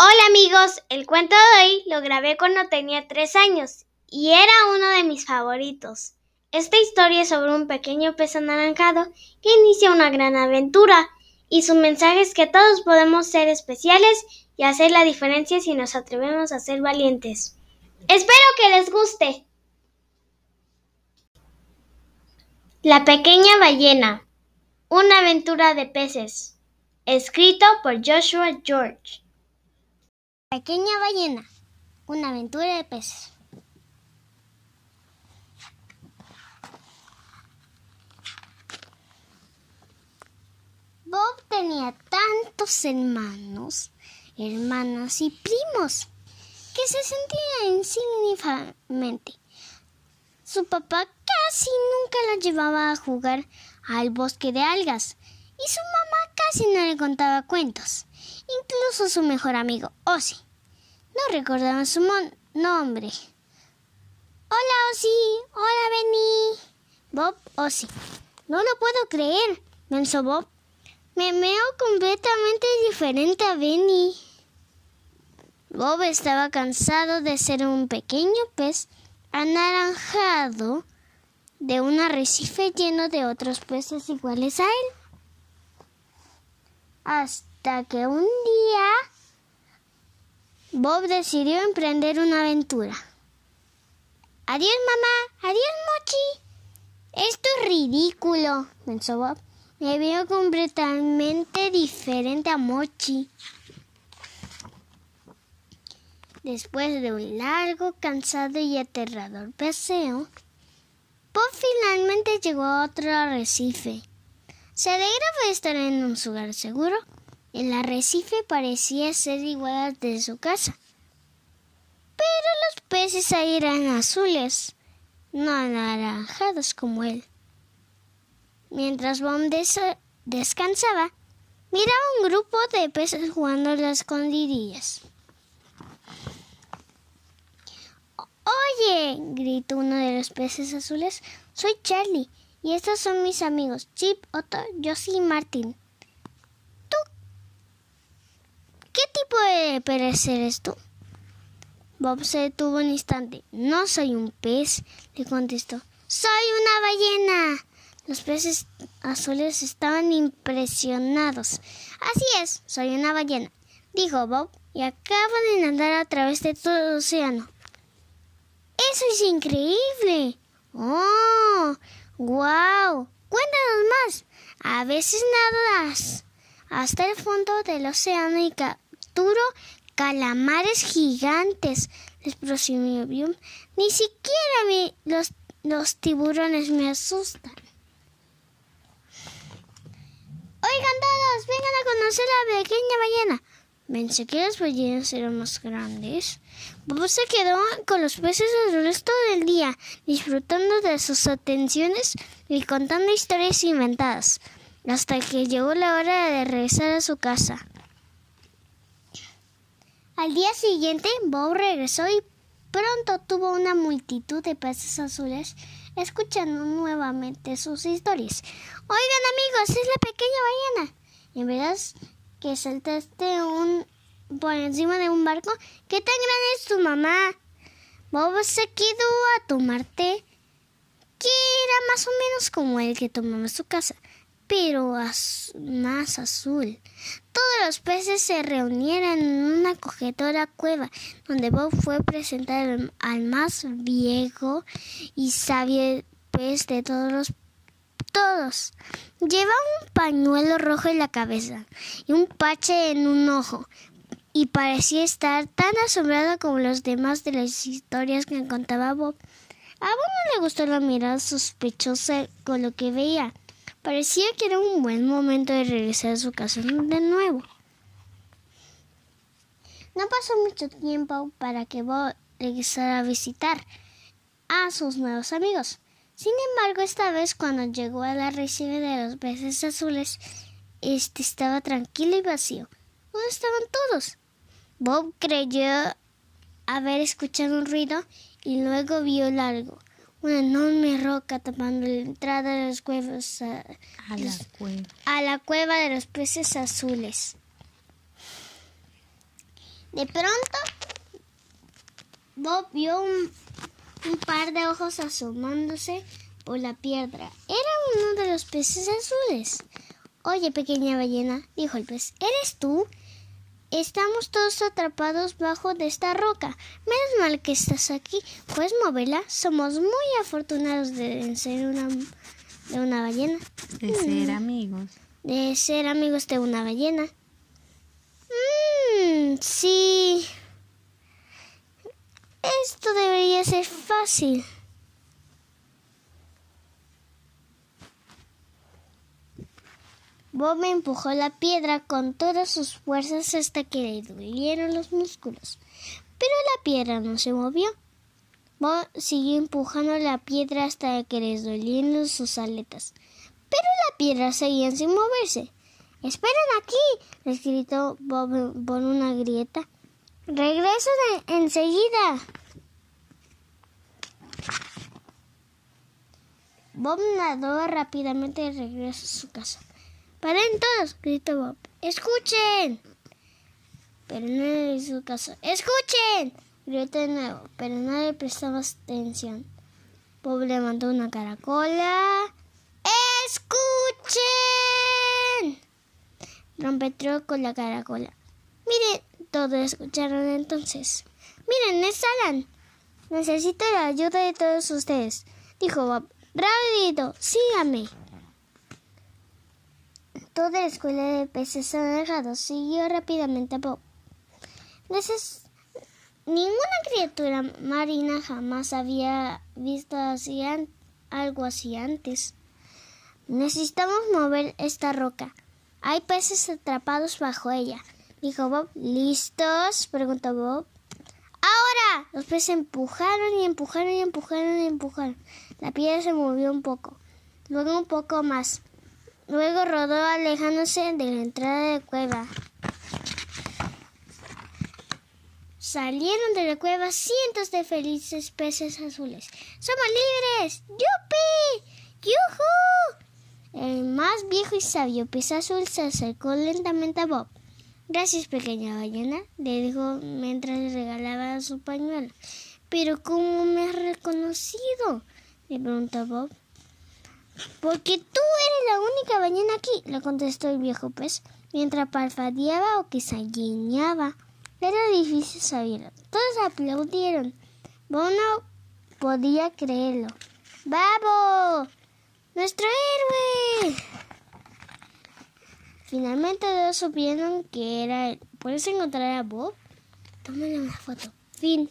Hola amigos, el cuento de hoy lo grabé cuando tenía tres años y era uno de mis favoritos. Esta historia es sobre un pequeño pez anaranjado que inicia una gran aventura y su mensaje es que todos podemos ser especiales y hacer la diferencia si nos atrevemos a ser valientes. Espero que les guste. La pequeña ballena. Una aventura de peces. Escrito por Joshua George. Pequeña ballena. Una aventura de peces. Bob tenía tantos hermanos, hermanas y primos que se sentía insignificante. Su papá casi nunca la llevaba a jugar al bosque de algas y su mamá casi no le contaba cuentos. Incluso su mejor amigo, Ozzy. No recordaba su nombre. Hola, Ozzy. Hola, Benny. Bob, Ozzy. No lo puedo creer, pensó Bob. Me veo completamente diferente a Benny. Bob estaba cansado de ser un pequeño pez anaranjado de un arrecife lleno de otros peces iguales a él. Hasta que un día Bob decidió emprender una aventura. Adiós, mamá. Adiós, Mochi. Esto es ridículo, pensó Bob. Me veo completamente diferente a Mochi. Después de un largo, cansado y aterrador paseo, Bob finalmente llegó a otro arrecife. Se alegraba de estar en un lugar seguro. El arrecife parecía ser igual al de su casa. Pero los peces ahí eran azules, no anaranjados como él. Mientras Bob descansaba, miraba un grupo de peces jugando a las escondidillas. Oye, gritó uno de los peces azules, soy Charlie y estos son mis amigos, Chip, Otto, Josie y Martin. ¿Tú? ¿Qué tipo eres tú? Bob se detuvo un instante. No soy un pez, le contestó. Soy una ballena. Los peces azules estaban impresionados. Así es, soy una ballena, dijo Bob, y acaba de nadar a través de todo el océano. Eso es increíble. Oh, wow. Cuéntanos más. A veces nadas hasta el fondo del océano y calamares gigantes. Les prosiguió Ni siquiera los, los tiburones me asustan. Oigan todos, vengan a conocer la pequeña ballena. Pensé que las ballenas eran más grandes. Bob se quedó con los peces azules todo el día, disfrutando de sus atenciones y contando historias inventadas, hasta que llegó la hora de regresar a su casa. Al día siguiente, Bob regresó y pronto tuvo una multitud de peces azules escuchando nuevamente sus historias. Oigan amigos, es la pequeña ballena. En verdad que saltaste un por encima de un barco. ¿Qué tan grande es tu mamá? Bob se quedó a tomarte, que era más o menos como el que tomaba en su casa, pero más azul. Todos los peces se reunieron en una acogedora cueva, donde Bob fue presentado al más viejo y sabio pez de todos los todos. Lleva un pañuelo rojo en la cabeza y un pache en un ojo, y parecía estar tan asombrado como los demás de las historias que contaba Bob. A Bob no le gustó la mirada sospechosa con lo que veía. Parecía que era un buen momento de regresar a su casa de nuevo. No pasó mucho tiempo para que Bob regresara a visitar a sus nuevos amigos. Sin embargo, esta vez cuando llegó a la recibe de los peces azules, este estaba tranquilo y vacío. ¿Dónde estaban todos? Bob creyó haber escuchado un ruido y luego vio largo una enorme roca tapando la entrada de los cuevas a, la cueva. a la cueva de los peces azules. De pronto, Bob vio un, un par de ojos asomándose por la piedra. Era uno de los peces azules. Oye, pequeña ballena, dijo el pez, ¿eres tú? Estamos todos atrapados bajo de esta roca. Menos mal que estás aquí. ¿Puedes moverla? Somos muy afortunados de ser una, de una ballena. De ser amigos. De ser amigos de una ballena. Mmm, sí. Esto debería ser fácil. Bob empujó la piedra con todas sus fuerzas hasta que le dolieron los músculos. Pero la piedra no se movió. Bob siguió empujando la piedra hasta que le dolieron sus aletas. Pero la piedra seguía sin moverse. ¡Esperen aquí! les gritó Bob por una grieta. ¡Regreso enseguida! Bob nadó rápidamente de regreso a su casa. ¡Paren todos! gritó Bob. ¡Escuchen! Pero no le hizo caso. ¡Escuchen! Gritó de nuevo, pero no le prestaba atención. Bob levantó una caracola. ¡Escuchen! Rompetró con la caracola. Miren, todos escucharon entonces. Miren, es Alan. Necesito la ayuda de todos ustedes, dijo Bob. Rápido, sígame. Toda la escuela de peces anaranjados siguió rápidamente a Bob. Ninguna criatura marina jamás había visto así algo así antes. Necesitamos mover esta roca. Hay peces atrapados bajo ella, dijo Bob. ¿Listos? preguntó Bob. ¡Ahora! Los peces empujaron y empujaron y empujaron y empujaron. La piedra se movió un poco, luego un poco más. Luego rodó alejándose de la entrada de la cueva. Salieron de la cueva cientos de felices peces azules. ¡Somos libres! ¡Yupi! ¡Yuhu! El más viejo y sabio pez azul se acercó lentamente a Bob. Gracias, pequeña ballena, le dijo mientras le regalaba su pañuelo. ¿Pero cómo me has reconocido? le preguntó Bob. Porque tú eres la única ballena aquí, le contestó el viejo pez, mientras parpadeaba o quizá guiñaba. Era difícil saberlo. Todos aplaudieron. Bob no podía creerlo. ¡Babo! ¡Nuestro héroe! Finalmente todos supieron que era él. ¿Puedes encontrar a Bob? Tómale una foto. Fin.